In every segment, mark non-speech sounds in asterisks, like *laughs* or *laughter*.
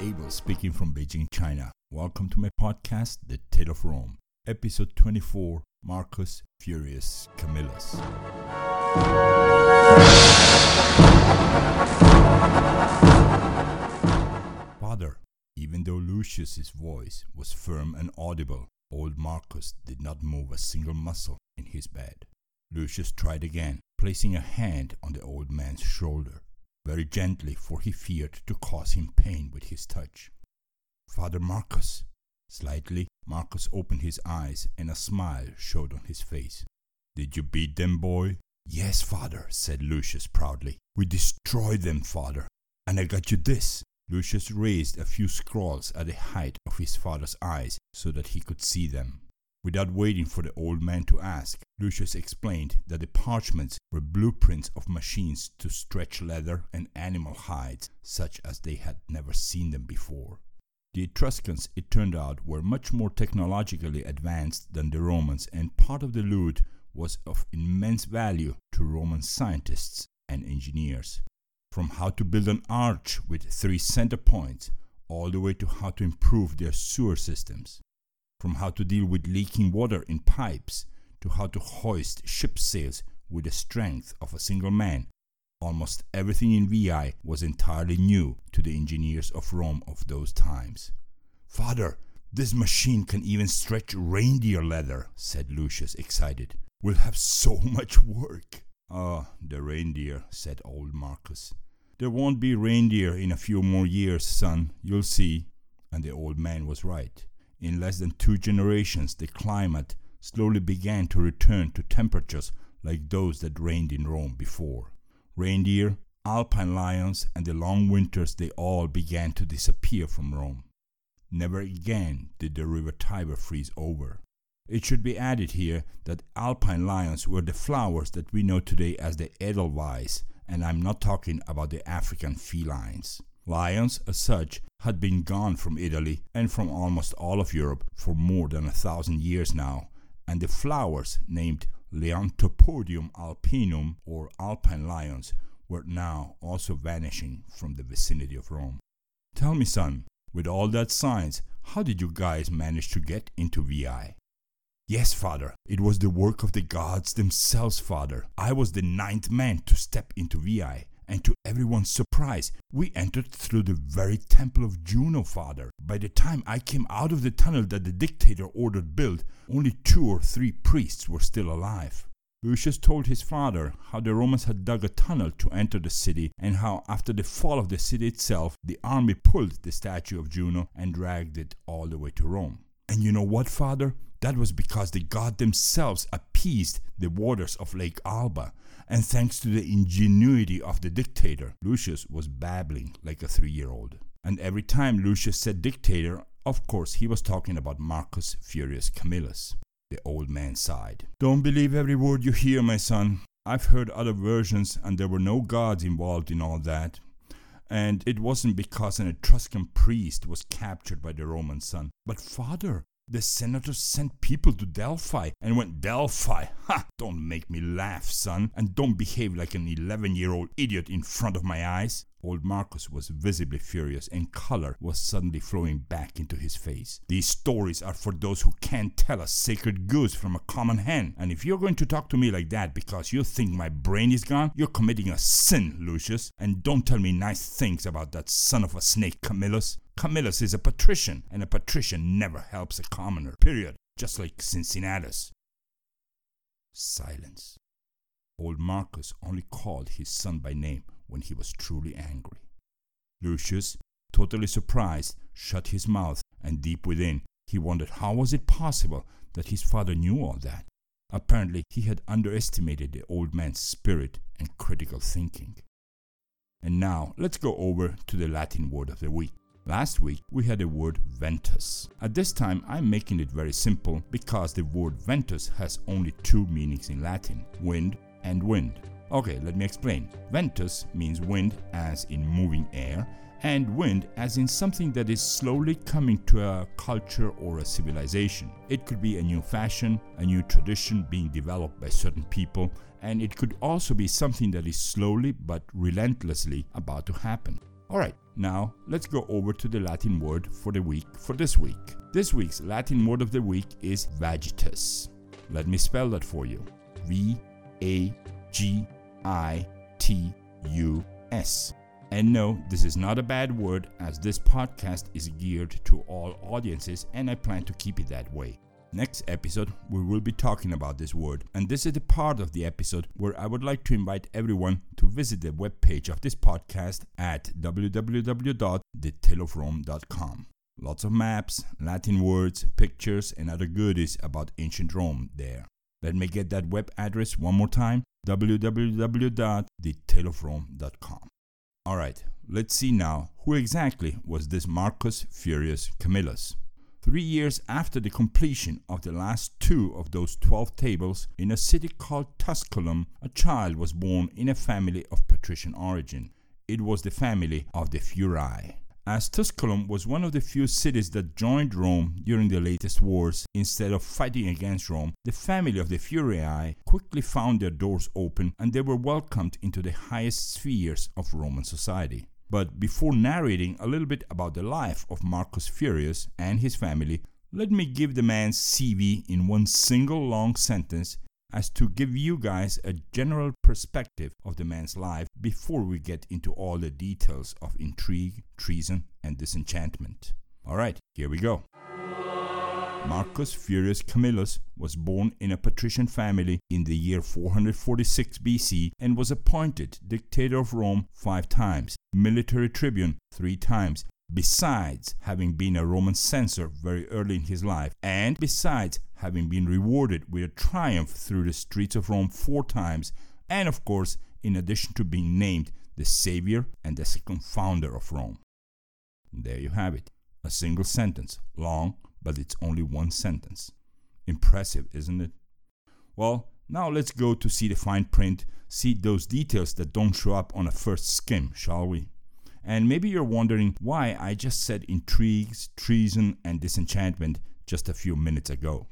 Abel speaking from Beijing, China. Welcome to my podcast, The Tale of Rome, episode 24 Marcus Furius Camillus. Father, even though Lucius's voice was firm and audible, old Marcus did not move a single muscle in his bed. Lucius tried again, placing a hand on the old man's shoulder very gently, for he feared to cause him pain with his touch. Father Marcus. Slightly, Marcus opened his eyes, and a smile showed on his face. Did you beat them, boy? Yes, father, said Lucius proudly. We destroyed them, father. And I got you this. Lucius raised a few scrolls at the height of his father's eyes so that he could see them. Without waiting for the old man to ask, Lucius explained that the parchments were blueprints of machines to stretch leather and animal hides such as they had never seen them before. The Etruscans, it turned out, were much more technologically advanced than the Romans, and part of the loot was of immense value to Roman scientists and engineers. From how to build an arch with three center points, all the way to how to improve their sewer systems from how to deal with leaking water in pipes to how to hoist ship sails with the strength of a single man. Almost everything in Veii was entirely new to the engineers of Rome of those times. Father, this machine can even stretch reindeer leather, said Lucius, excited. We'll have so *laughs* much work. Ah, the reindeer, said old Marcus. There won't be reindeer in a few more years, son, you'll see. And the old man was right. In less than two generations, the climate slowly began to return to temperatures like those that reigned in Rome before. Reindeer, alpine lions, and the long winters, they all began to disappear from Rome. Never again did the river Tiber freeze over. It should be added here that alpine lions were the flowers that we know today as the Edelweiss, and I'm not talking about the African felines. Lions, as such, had been gone from Italy and from almost all of Europe for more than a thousand years now, and the flowers named Leontopodium alpinum or alpine lions were now also vanishing from the vicinity of Rome. Tell me, son, with all that science, how did you guys manage to get into Veii? Yes, father, it was the work of the gods themselves, father. I was the ninth man to step into Veii and to everyone's surprise, we entered through the very temple of Juno, father. By the time I came out of the tunnel that the dictator ordered built, only two or three priests were still alive. Lucius told his father how the Romans had dug a tunnel to enter the city and how, after the fall of the city itself, the army pulled the statue of Juno and dragged it all the way to Rome. And you know what, father? That was because the gods themselves appeased the waters of Lake Alba and thanks to the ingenuity of the dictator, Lucius was babbling like a three year old. And every time Lucius said dictator, of course he was talking about Marcus Furius Camillus. The old man sighed. Don't believe every word you hear, my son. I've heard other versions, and there were no gods involved in all that. And it wasn't because an Etruscan priest was captured by the Roman son. But, father, the senators sent people to Delphi and went, Delphi, ha, don't make me laugh, son, and don't behave like an 11 year old idiot in front of my eyes. Old Marcus was visibly furious, and color was suddenly flowing back into his face. These stories are for those who can't tell a sacred goose from a common hen. And if you're going to talk to me like that because you think my brain is gone, you're committing a sin, Lucius. And don't tell me nice things about that son of a snake, Camillus. Camillus is a patrician, and a patrician never helps a commoner, period. Just like Cincinnatus. Silence. Old Marcus only called his son by name when he was truly angry. Lucius, totally surprised, shut his mouth, and deep within, he wondered how was it possible that his father knew all that. Apparently, he had underestimated the old man's spirit and critical thinking. And now, let's go over to the Latin word of the week. Last week we had the word ventus. At this time I'm making it very simple because the word ventus has only two meanings in Latin wind and wind. Okay, let me explain. Ventus means wind as in moving air, and wind as in something that is slowly coming to a culture or a civilization. It could be a new fashion, a new tradition being developed by certain people, and it could also be something that is slowly but relentlessly about to happen. Alright, Now, let's go over to the Latin word for the week for this week. This week's Latin word of the week is vagitus. Let me spell that for you V A G I T U S. And no, this is not a bad word, as this podcast is geared to all audiences, and I plan to keep it that way. Next episode, we will be talking about this word, and this is the part of the episode where I would like to invite everyone to visit the webpage of this podcast at www.thetaleofrome.com. Lots of maps, Latin words, pictures, and other goodies about ancient Rome there. Let me get that web address one more time www.thetaleofrome.com. Alright, let's see now who exactly was this Marcus Furius Camillus. Three years after the completion of the last two of those twelve tables, in a city called Tusculum, a child was born in a family of patrician origin. It was the family of the Furii. As Tusculum was one of the few cities that joined Rome during the latest wars, instead of fighting against Rome, the family of the Furii quickly found their doors open and they were welcomed into the highest spheres of Roman society. But before narrating a little bit about the life of Marcus Furius and his family, let me give the man's CV in one single long sentence as to give you guys a general perspective of the man's life before we get into all the details of intrigue, treason, and disenchantment. Alright, here we go. Marcus Furius Camillus was born in a patrician family in the year 446 BC and was appointed dictator of Rome five times, military tribune three times, besides having been a Roman censor very early in his life, and besides having been rewarded with a triumph through the streets of Rome four times, and of course, in addition to being named the savior and the second founder of Rome. There you have it, a single sentence, long but it's only one sentence. Impressive, isn't it? Well, now let's go to see the fine print, see those details that don't show up on a first skim, shall we? And maybe you're wondering why I just said intrigues, treason, and disenchantment just a few minutes ago.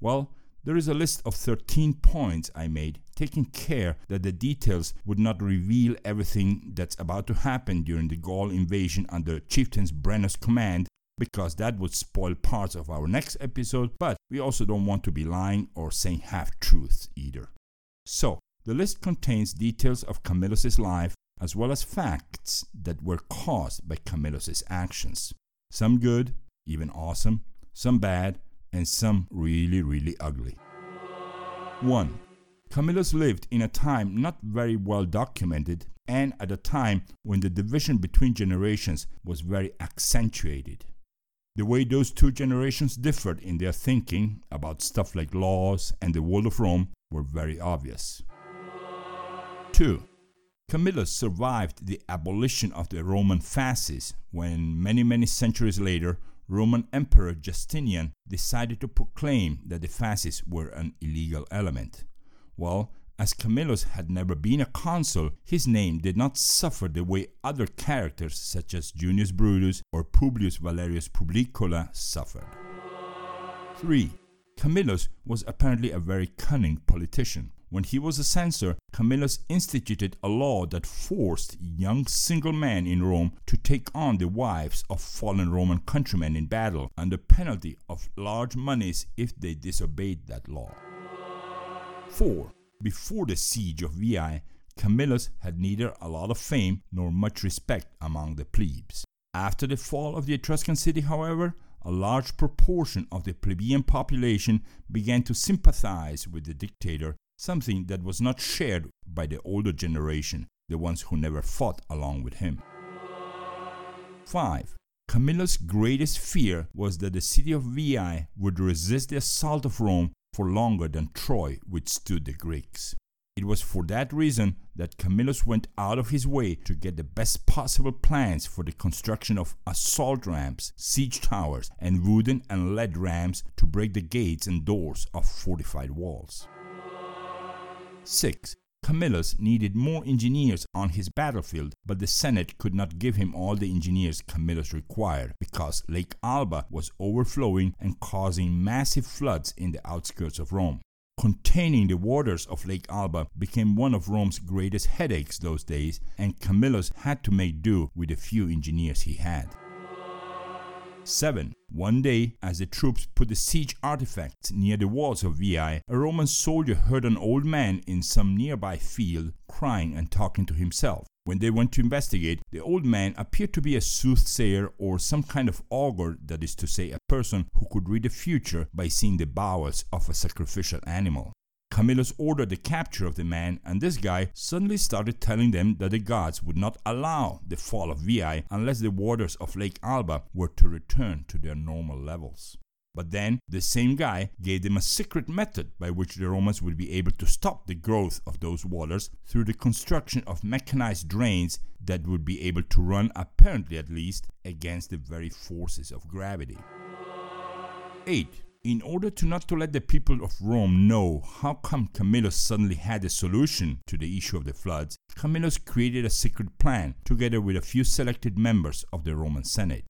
Well, there is a list of 13 points I made, taking care that the details would not reveal everything that's about to happen during the Gaul invasion under Chieftain Brennus' command because that would spoil parts of our next episode, but we also don't want to be lying or saying half truths either. So, the list contains details of Camillus' life as well as facts that were caused by Camillus' actions. Some good, even awesome, some bad, and some really, really ugly. 1. Camillus lived in a time not very well documented and at a time when the division between generations was very accentuated. The way those two generations differed in their thinking about stuff like laws and the world of Rome were very obvious. 2. Camillus survived the abolition of the Roman fasces when, many, many centuries later, Roman Emperor Justinian decided to proclaim that the fasces were an illegal element. Well, as Camillus had never been a consul, his name did not suffer the way other characters such as Junius Brutus or Publius Valerius Publicola suffered. 3. Camillus was apparently a very cunning politician. When he was a censor, Camillus instituted a law that forced young single men in Rome to take on the wives of fallen Roman countrymen in battle under penalty of large monies if they disobeyed that law. 4. Before the siege of Veii, Camillus had neither a lot of fame nor much respect among the plebes. After the fall of the Etruscan city, however, a large proportion of the plebeian population began to sympathize with the dictator, something that was not shared by the older generation, the ones who never fought along with him. 5. Camillus' greatest fear was that the city of Veii would resist the assault of Rome for longer than Troy withstood the Greeks. It was for that reason that Camillus went out of his way to get the best possible plans for the construction of assault ramps, siege towers, and wooden and lead rams to break the gates and doors of fortified walls. 6. Camillus needed more engineers on his battlefield, but the Senate could not give him all the engineers Camillus required because Lake Alba was overflowing and causing massive floods in the outskirts of Rome. containing the waters of Lake Alba became one of Rome's greatest headaches those days, and Camillus had to make do with the few engineers he had. 7. One day, as the troops put the siege artifacts near the walls of Veii, a Roman soldier heard an old man in some nearby field crying and talking to himself. When they went to investigate, the old man appeared to be a soothsayer or some kind of augur, that is to say, a person who could read the future by seeing the bowels of a sacrificial animal. Camillus ordered the capture of the man, and this guy suddenly started telling them that the gods would not allow the fall of Veii unless the waters of Lake Alba were to return to their normal levels. But then, the same guy gave them a secret method by which the Romans would be able to stop the growth of those waters through the construction of mechanized drains that would be able to run, apparently at least, against the very forces of gravity. 8 in order to not to let the people of Rome know how come Camillus suddenly had a solution to the issue of the floods, Camillus created a secret plan together with a few selected members of the Roman Senate.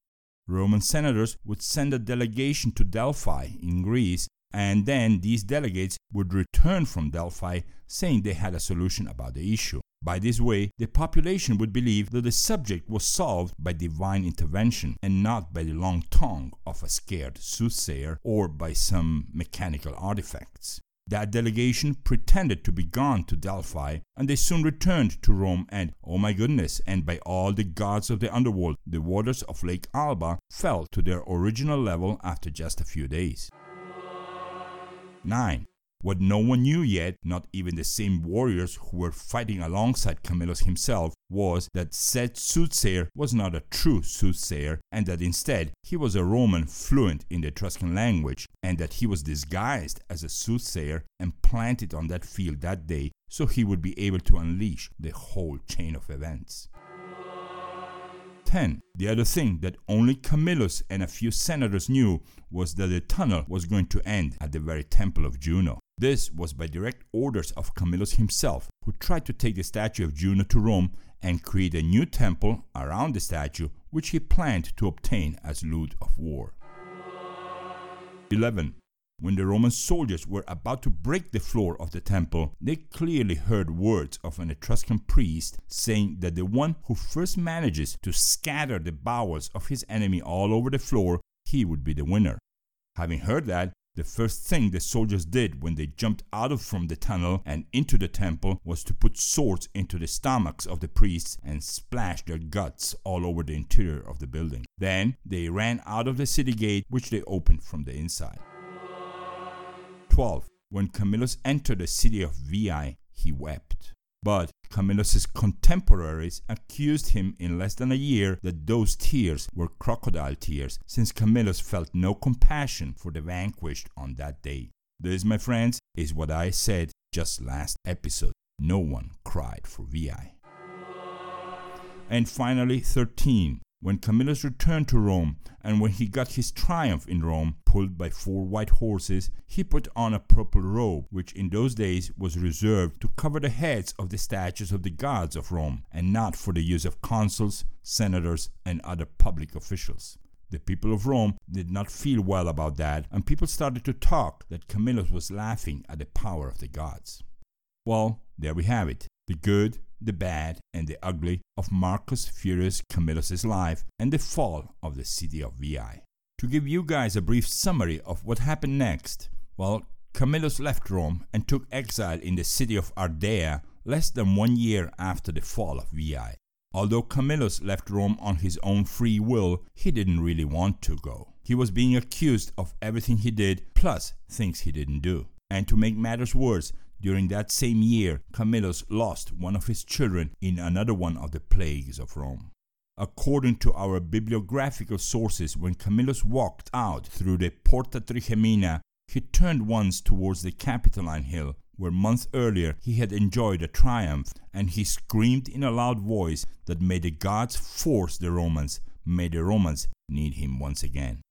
Roman senators would send a delegation to Delphi in Greece, and then these delegates would return from Delphi saying they had a solution about the issue. By this way, the population would believe that the subject was solved by divine intervention and not by the long tongue of a scared soothsayer or by some mechanical artifacts. That delegation pretended to be gone to Delphi, and they soon returned to Rome, and, oh my goodness, and by all the gods of the underworld, the waters of Lake Alba fell to their original level after just a few days. 9. What no one knew yet, not even the same warriors who were fighting alongside Camillus himself, was that said soothsayer was not a true soothsayer, and that instead he was a Roman fluent in the Etruscan language, and that he was disguised as a soothsayer and planted on that field that day so he would be able to unleash the whole chain of events. 10. The other thing that only Camillus and a few senators knew was that the tunnel was going to end at the very temple of Juno. This was by direct orders of Camillus himself, who tried to take the statue of Juno to Rome and create a new temple around the statue, which he planned to obtain as loot of war. 11. When the Roman soldiers were about to break the floor of the temple, they clearly heard words of an Etruscan priest saying that the one who first manages to scatter the bowels of his enemy all over the floor, he would be the winner. Having heard that, the first thing the soldiers did when they jumped out of from the tunnel and into the temple was to put swords into the stomachs of the priests and splash their guts all over the interior of the building. Then they ran out of the city gate, which they opened from the inside. 12. When Camillus entered the city of Veii, he wept. But Camillus's contemporaries accused him in less than a year that those tears were crocodile tears, since Camillus felt no compassion for the vanquished on that day. This, my friends, is what I said just last episode. No one cried for Veii. And finally, 13. When Camillus returned to Rome, and when he got his triumph in Rome, pulled by four white horses, he put on a purple robe, which in those days was reserved to cover the heads of the statues of the gods of Rome, and not for the use of consuls, senators, and other public officials. The people of Rome did not feel well about that, and people started to talk that Camillus was laughing at the power of the gods. Well, there we have it the good, the bad, and the ugly of Marcus Furius Camillus' life and the fall of the city of Veii. To give you guys a brief summary of what happened next, well, Camillus left Rome and took exile in the city of Ardea less than one year after the fall of Veii. Although Camillus left Rome on his own free will, he didn't really want to go. He was being accused of everything he did, plus things he didn't do. And to make matters worse, during that same year, Camillus lost one of his children in another one of the plagues of Rome. According to our bibliographical sources, when Camillus walked out through the Porta Trigemina, he turned once towards the Capitoline Hill, where months earlier he had enjoyed a triumph, and he screamed in a loud voice that may the gods force the Romans, may the Romans need him once again.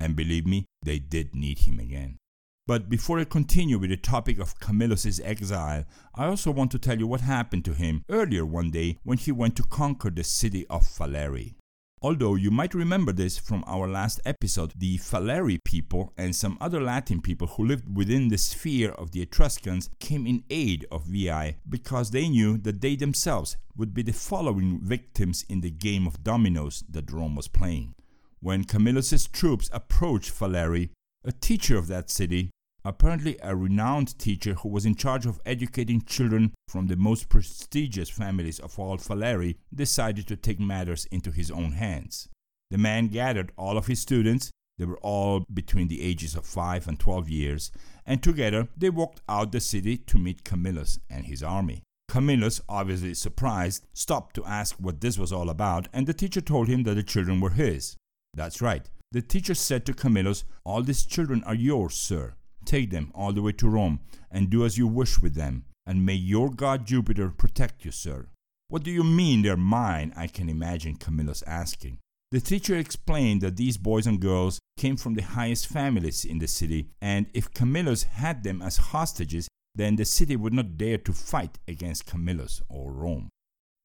And believe me, they did need him again. But before I continue with the topic of Camillus' exile, I also want to tell you what happened to him earlier one day when he went to conquer the city of Falerii. Although you might remember this from our last episode, the Falerii people and some other Latin people who lived within the sphere of the Etruscans came in aid of Veii because they knew that they themselves would be the following victims in the game of dominoes that Rome was playing. When Camillus's troops approached Falerii, a teacher of that city, apparently a renowned teacher who was in charge of educating children from the most prestigious families of all Falerii, decided to take matters into his own hands. The man gathered all of his students, they were all between the ages of 5 and 12 years, and together they walked out the city to meet Camillus and his army. Camillus, obviously surprised, stopped to ask what this was all about, and the teacher told him that the children were his. That's right. The teacher said to Camillus, All these children are yours, sir. Take them all the way to Rome, and do as you wish with them, and may your god Jupiter protect you, sir. What do you mean they're mine? I can imagine Camillus asking. The teacher explained that these boys and girls came from the highest families in the city, and if Camillus had them as hostages, then the city would not dare to fight against Camillus or Rome.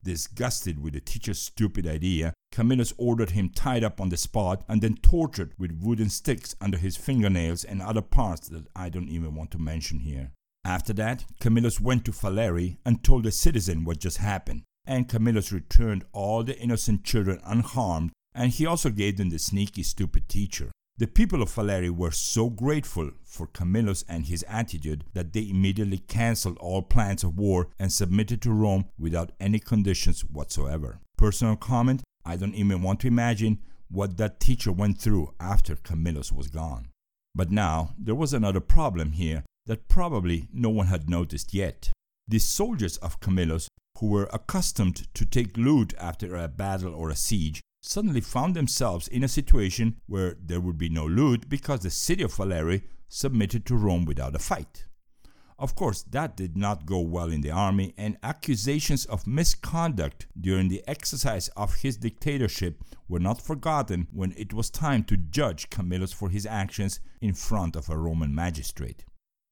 Disgusted with the teacher's stupid idea, Camillus ordered him tied up on the spot and then tortured with wooden sticks under his fingernails and other parts that I don't even want to mention here. After that, Camillus went to Falerii and told the citizen what just happened, and Camillus returned all the innocent children unharmed, and he also gave them the sneaky, stupid teacher. The people of Falerii were so grateful for Camillus and his attitude that they immediately cancelled all plans of war and submitted to Rome without any conditions whatsoever. Personal comment I don't even want to imagine what that teacher went through after Camillus was gone. But now there was another problem here that probably no one had noticed yet. The soldiers of Camillus, who were accustomed to take loot after a battle or a siege, suddenly found themselves in a situation where there would be no loot because the city of Falerii submitted to Rome without a fight. Of course, that did not go well in the army, and accusations of misconduct during the exercise of his dictatorship were not forgotten when it was time to judge Camillus for his actions in front of a Roman magistrate.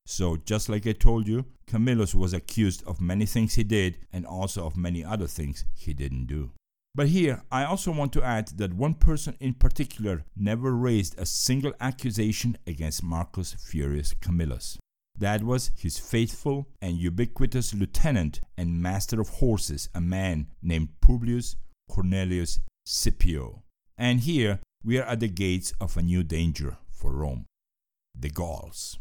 So, just like I told you, Camillus was accused of many things he did and also of many other things he didn't do. But here, I also want to add that one person in particular never raised a single accusation against Marcus Furius Camillus. That was his faithful and ubiquitous lieutenant and master of horses, a man named Publius Cornelius Scipio. And here we are at the gates of a new danger for Rome the Gauls.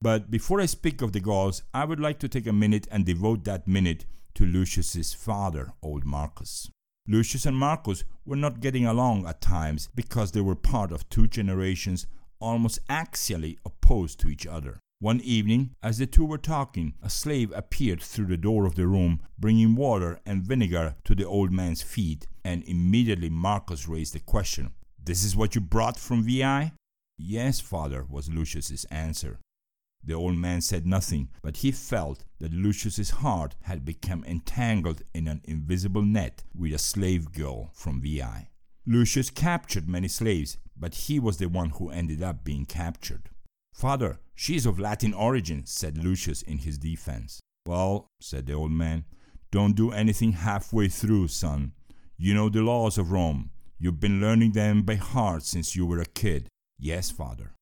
But before I speak of the Gauls, I would like to take a minute and devote that minute to Lucius's father, old Marcus. Lucius and Marcus were not getting along at times because they were part of two generations almost axially opposed to each other. One evening, as the two were talking, a slave appeared through the door of the room, bringing water and vinegar to the old man's feet, and immediately Marcus raised the question This is what you brought from Veii? Yes, father, was Lucius's answer. The old man said nothing, but he felt that Lucius's heart had become entangled in an invisible net with a slave girl from Veii. Lucius captured many slaves, but he was the one who ended up being captured. Father, she is of Latin origin, said Lucius in his defense. Well, said the old man, don't do anything halfway through, son. You know the laws of Rome. You've been learning them by heart since you were a kid. Yes, father.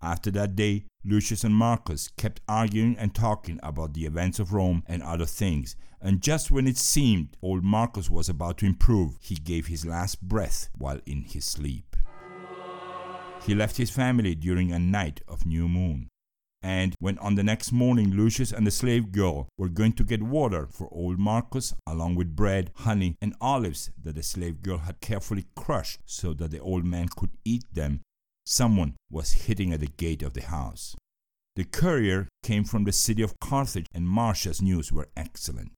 After that day, Lucius and Marcus kept arguing and talking about the events of Rome and other things, and just when it seemed old Marcus was about to improve, he gave his last breath while in his sleep. He left his family during a night of new moon. And when on the next morning Lucius and the slave girl were going to get water for old Marcus, along with bread, honey, and olives that the slave girl had carefully crushed so that the old man could eat them, Someone was hitting at the gate of the house. The courier came from the city of Carthage, and Marcia's news were excellent.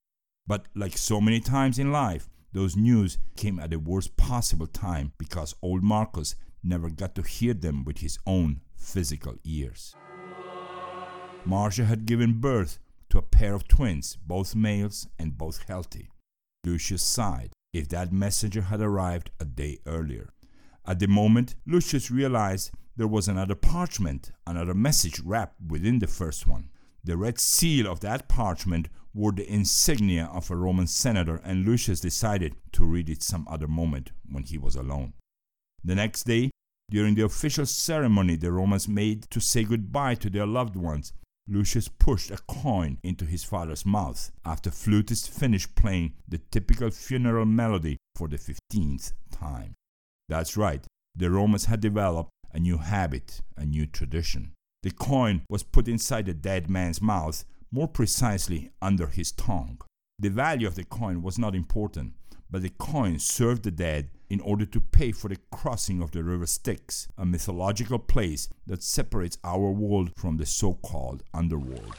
But like so many times in life, those news came at the worst possible time because old Marcus never got to hear them with his own physical ears. Marcia had given birth to a pair of twins, both males and both healthy. Lucius sighed if that messenger had arrived a day earlier. At the moment, Lucius realized there was another parchment, another message wrapped within the first one. The red seal of that parchment wore the insignia of a Roman senator, and Lucius decided to read it some other moment when he was alone. The next day, during the official ceremony the Romans made to say goodbye to their loved ones, Lucius pushed a coin into his father's mouth after flutists finished playing the typical funeral melody for the 15th time. That's right, the Romans had developed a new habit, a new tradition. The coin was put inside the dead man's mouth, more precisely under his tongue. The value of the coin was not important, but the coin served the dead in order to pay for the crossing of the river Styx, a mythological place that separates our world from the so called underworld.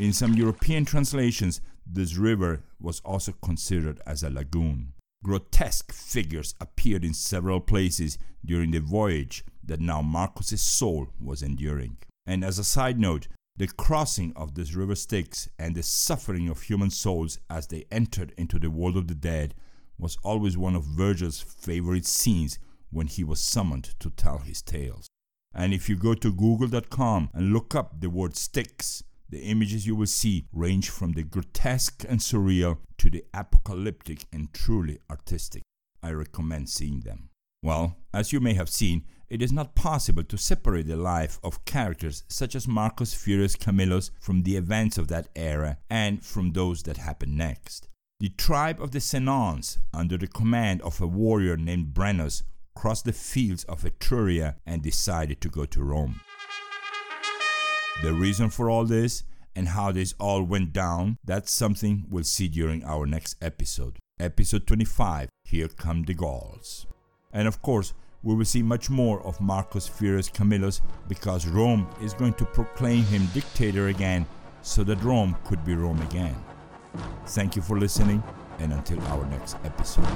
In some European translations, this river was also considered as a lagoon. Grotesque figures appeared in several places during the voyage that now Marcus's soul was enduring. And as a side note, the crossing of this river Styx and the suffering of human souls as they entered into the world of the dead was always one of Virgil's favorite scenes when he was summoned to tell his tales. And if you go to google.com and look up the word Styx, the images you will see range from the grotesque and surreal to the apocalyptic and truly artistic. I recommend seeing them. Well, as you may have seen, it is not possible to separate the life of characters such as Marcus Furius Camillus from the events of that era and from those that happened next. The tribe of the Senons, under the command of a warrior named Brennus, crossed the fields of Etruria and decided to go to Rome. The reason for all this and how this all went down, that's something we'll see during our next episode. Episode 25 Here Come the Gauls. And of course, we will see much more of Marcus Furius Camillus because Rome is going to proclaim him dictator again so that Rome could be Rome again. Thank you for listening, and until our next episode.